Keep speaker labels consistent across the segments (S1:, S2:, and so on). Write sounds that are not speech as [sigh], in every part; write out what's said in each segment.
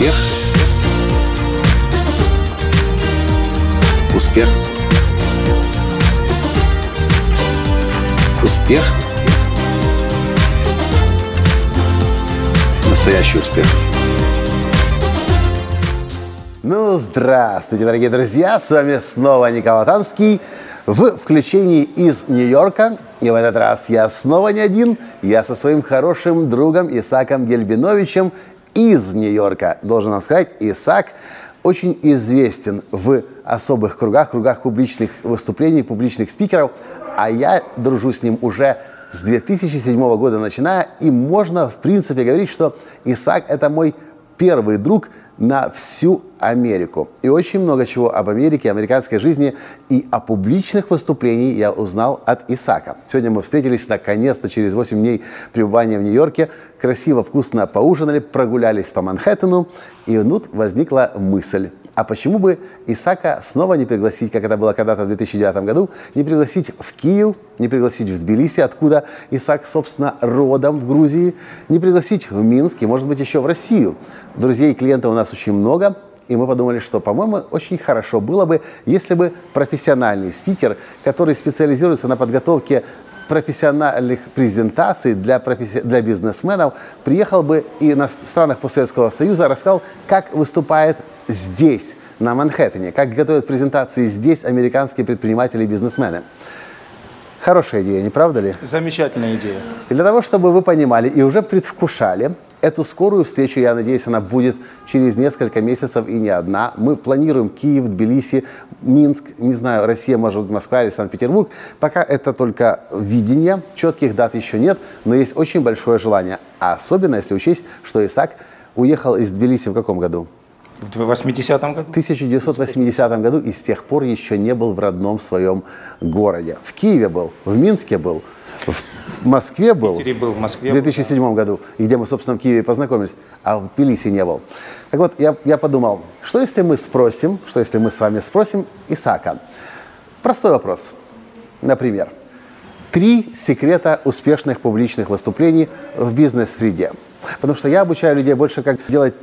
S1: Успех. Успех. Успех. Настоящий успех.
S2: Ну, здравствуйте, дорогие друзья! С вами снова Николай Танский в включении из Нью-Йорка. И в этот раз я снова не один. Я со своим хорошим другом Исаком Гельбиновичем из Нью-Йорка. Должен вам сказать, Исаак очень известен в особых кругах, кругах публичных выступлений, публичных спикеров. А я дружу с ним уже с 2007 года начиная. И можно, в принципе, говорить, что Исаак – это мой первый друг на всю Америку. И очень много чего об Америке, американской жизни и о публичных выступлениях я узнал от Исака. Сегодня мы встретились наконец-то через 8 дней пребывания в Нью-Йорке. Красиво, вкусно поужинали, прогулялись по Манхэттену. И тут возникла мысль а почему бы Исака снова не пригласить, как это было когда-то в 2009 году, не пригласить в Киев, не пригласить в Тбилиси, откуда Исаак, собственно, родом в Грузии, не пригласить в Минск и, может быть, еще в Россию. Друзей и клиентов у нас очень много, и мы подумали, что, по-моему, очень хорошо было бы, если бы профессиональный спикер, который специализируется на подготовке профессиональных презентаций для, професси... для бизнесменов, приехал бы и на странах постсоветского союза рассказал, как выступает здесь, на Манхэттене, как готовят презентации здесь американские предприниматели и бизнесмены. Хорошая идея, не правда ли?
S3: Замечательная идея.
S2: И для того, чтобы вы понимали и уже предвкушали эту скорую встречу, я надеюсь, она будет через несколько месяцев и не одна. Мы планируем Киев, Тбилиси, Минск, не знаю, Россия, может быть, Москва или Санкт-Петербург. Пока это только видение, четких дат еще нет, но есть очень большое желание. А особенно, если учесть, что Исаак уехал из Тбилиси в каком году?
S3: В 80-м году?
S2: В 1980 году и с тех пор еще не был в родном своем городе. В Киеве был, в Минске был, в Москве был. В
S3: Питере был, в Москве
S2: В 2007 был, да. году, и где мы, собственно, в Киеве познакомились, а в Тбилиси не был. Так вот, я, я подумал, что если мы спросим, что если мы с вами спросим Исаака? Простой вопрос. Например, три секрета успешных публичных выступлений в бизнес-среде. Потому что я обучаю людей больше, как делать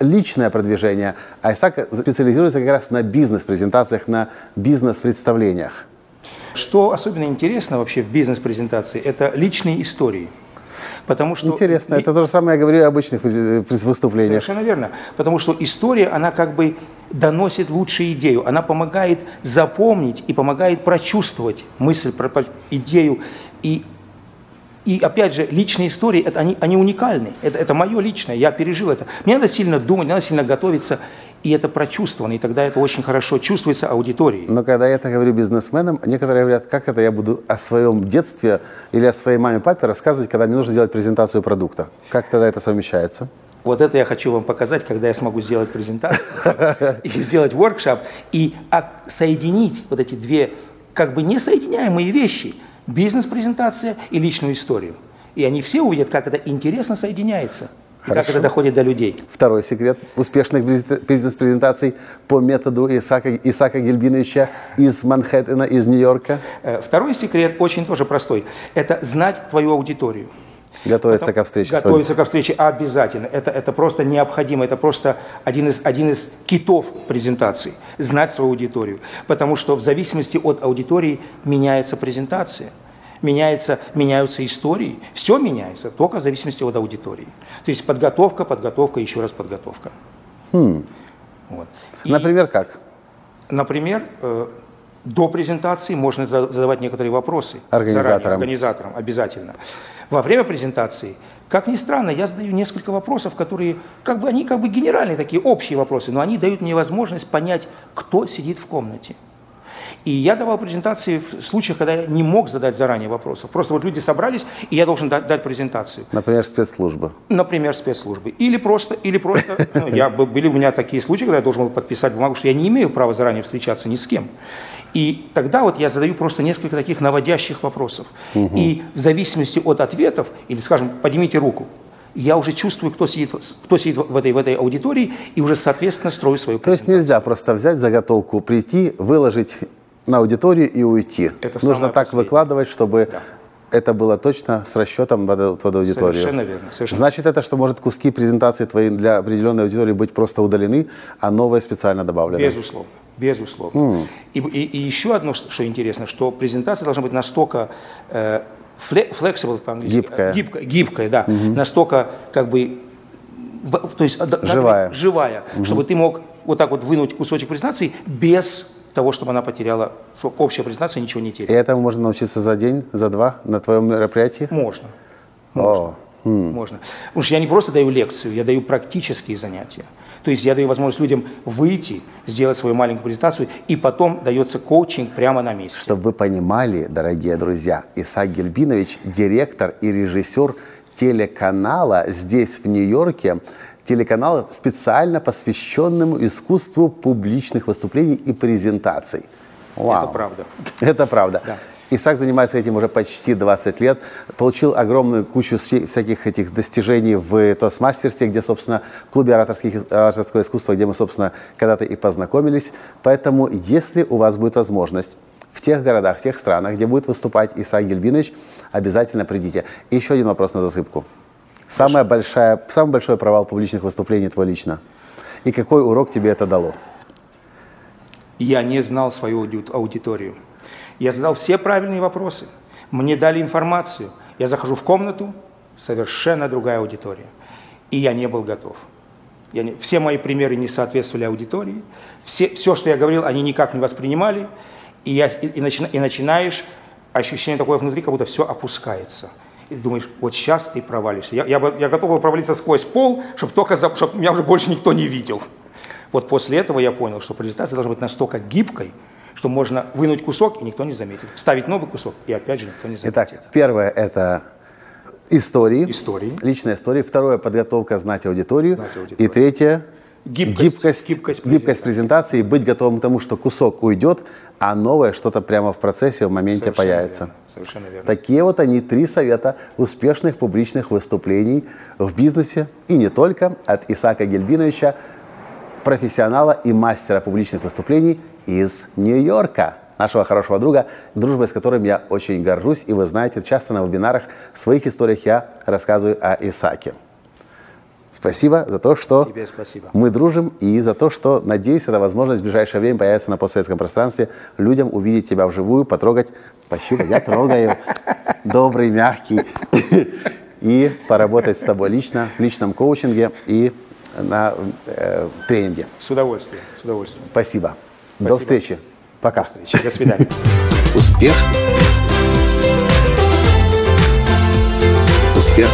S2: личное продвижение, а Исаак специализируется как раз на бизнес-презентациях, на бизнес-представлениях.
S3: Что особенно интересно вообще в бизнес-презентации, это личные истории. Потому что...
S2: Интересно, это то же самое я говорю о обычных выступлениях.
S3: Совершенно верно. Потому что история, она как бы доносит лучшую идею, она помогает запомнить и помогает прочувствовать мысль, про идею. И и опять же, личные истории, это, они, они уникальны. Это, это мое личное, я пережил это. Мне надо сильно думать, надо сильно готовиться, и это прочувствовано, и тогда это очень хорошо чувствуется аудиторией.
S2: Но когда я это говорю бизнесменам, некоторые говорят, как это я буду о своем детстве или о своей маме, папе рассказывать, когда мне нужно делать презентацию продукта. Как тогда это совмещается?
S3: Вот это я хочу вам показать, когда я смогу сделать презентацию [laughs] и сделать воркшоп, и соединить вот эти две как бы несоединяемые вещи – бизнес-презентация и личную историю. И они все увидят, как это интересно соединяется. И как это доходит до людей.
S2: Второй секрет успешных бизнес-презентаций по методу Исака, Исака Гельбиновича из Манхэттена, из Нью-Йорка.
S3: Э, второй секрет очень тоже простой. Это знать твою аудиторию.
S2: Готовиться ко встрече.
S3: Готовиться ко встрече обязательно. Это, это просто необходимо. Это просто один из, один из китов презентации. Знать свою аудиторию. Потому что в зависимости от аудитории меняется презентация. Меняется, меняются истории. Все меняется только в зависимости от аудитории. То есть подготовка, подготовка, еще раз подготовка.
S2: Хм. Вот. И, например, как?
S3: Например, э, до презентации можно задавать некоторые вопросы.
S2: Организаторам. Заранее,
S3: организаторам, обязательно. Во время презентации, как ни странно, я задаю несколько вопросов, которые, как бы они как бы генеральные такие, общие вопросы, но они дают мне возможность понять, кто сидит в комнате. И я давал презентации в случаях, когда я не мог задать заранее вопросов. Просто вот люди собрались, и я должен дать, дать презентацию.
S2: Например, спецслужбы.
S3: Например, спецслужбы. Или просто, или просто ну, я, были у меня такие случаи, когда я должен был подписать бумагу, что я не имею права заранее встречаться ни с кем. И тогда вот я задаю просто несколько таких наводящих вопросов. Угу. И в зависимости от ответов, или, скажем, поднимите руку, я уже чувствую, кто сидит, кто сидит в, этой, в этой аудитории, и уже, соответственно, строю свою
S2: То есть нельзя просто взять заготовку, прийти, выложить на аудиторию и уйти. Это Нужно так последнее. выкладывать, чтобы да это было точно с расчетом под, под аудиторию.
S3: Совершенно верно. Совершенно.
S2: Значит, это что может куски презентации твоей для определенной аудитории быть просто удалены, а новые специально добавлены?
S3: Безусловно. Безусловно. Mm. И, и, и еще одно, что интересно, что презентация должна быть настолько э, flexible по-английски.
S2: Гибкая.
S3: Гибкая, гибкая да. Mm-hmm. Настолько как бы то есть
S2: живая,
S3: живая угу. чтобы ты мог вот так вот вынуть кусочек презентации без того, чтобы она потеряла, чтобы общая презентация ничего не теряет.
S2: И этому можно научиться за день, за два на твоем мероприятии?
S3: Можно. Можно. О. Хм. Можно. Потому что я не просто даю лекцию, я даю практические занятия. То есть я даю возможность людям выйти, сделать свою маленькую презентацию, и потом дается коучинг прямо на месте.
S2: Чтобы вы понимали, дорогие друзья, Исаак Гельбинович, директор и режиссер телеканала здесь, в Нью-Йорке, телеканала, специально посвященному искусству публичных выступлений и презентаций.
S3: Вау. Это правда.
S2: Это правда. Да. Исаак занимается этим уже почти 20 лет, получил огромную кучу всяких этих достижений в Тосмастерстве, где, собственно, в клубе ораторских, ораторского искусства, где мы, собственно, когда-то и познакомились. Поэтому, если у вас будет возможность в тех городах, в тех странах, где будет выступать Исаак Гельбинович, обязательно придите. И еще один вопрос на засыпку. Самая большая, самый большой провал публичных выступлений твой лично? И какой урок тебе это дало?
S3: Я не знал свою аудиторию. Я задал все правильные вопросы. Мне дали информацию. Я захожу в комнату, совершенно другая аудитория. И я не был готов. Я не, все мои примеры не соответствовали аудитории. Все, все, что я говорил, они никак не воспринимали. И, я, и, и, начина, и начинаешь ощущение такое внутри, как будто все опускается. И думаешь, вот сейчас ты провалишься. Я, я, я готов был провалиться сквозь пол, чтобы только чтобы меня уже больше никто не видел. Вот после этого я понял, что презентация должна быть настолько гибкой, что можно вынуть кусок, и никто не заметит. Вставить новый кусок, и опять же никто не заметит.
S2: Итак, первое – это истории,
S3: истории.
S2: личная история. Второе – подготовка знать аудиторию. Знать аудиторию. И третье – гибкость, гибкость, гибкость, гибкость презентации, быть готовым к тому, что кусок уйдет, а новое что-то прямо в процессе, в моменте Совершенно появится.
S3: Верно. Совершенно верно.
S2: Такие вот они три совета успешных публичных выступлений в бизнесе и не только от Исаака Гельбиновича, профессионала и мастера публичных выступлений из Нью-Йорка, нашего хорошего друга, дружбой с которым я очень горжусь. И вы знаете, часто на вебинарах в своих историях я рассказываю о Исааке. Спасибо за то, что
S3: Тебе спасибо.
S2: мы дружим, и за то, что, надеюсь, эта возможность в ближайшее время появится на постсоветском пространстве, людям увидеть тебя вживую, потрогать, пощупать, я трогаю, добрый, мягкий, [laughs] и поработать с тобой лично, в личном коучинге и на э, тренинге.
S3: С удовольствием, с удовольствием.
S2: Спасибо. Спасибо. До встречи. Пока.
S3: До встречи. До свидания. [laughs]
S2: Успех. Успех.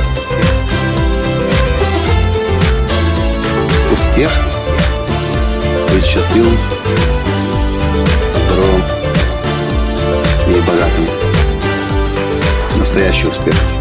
S2: Успех. Быть счастливым, здоровым и богатым. Настоящий успех.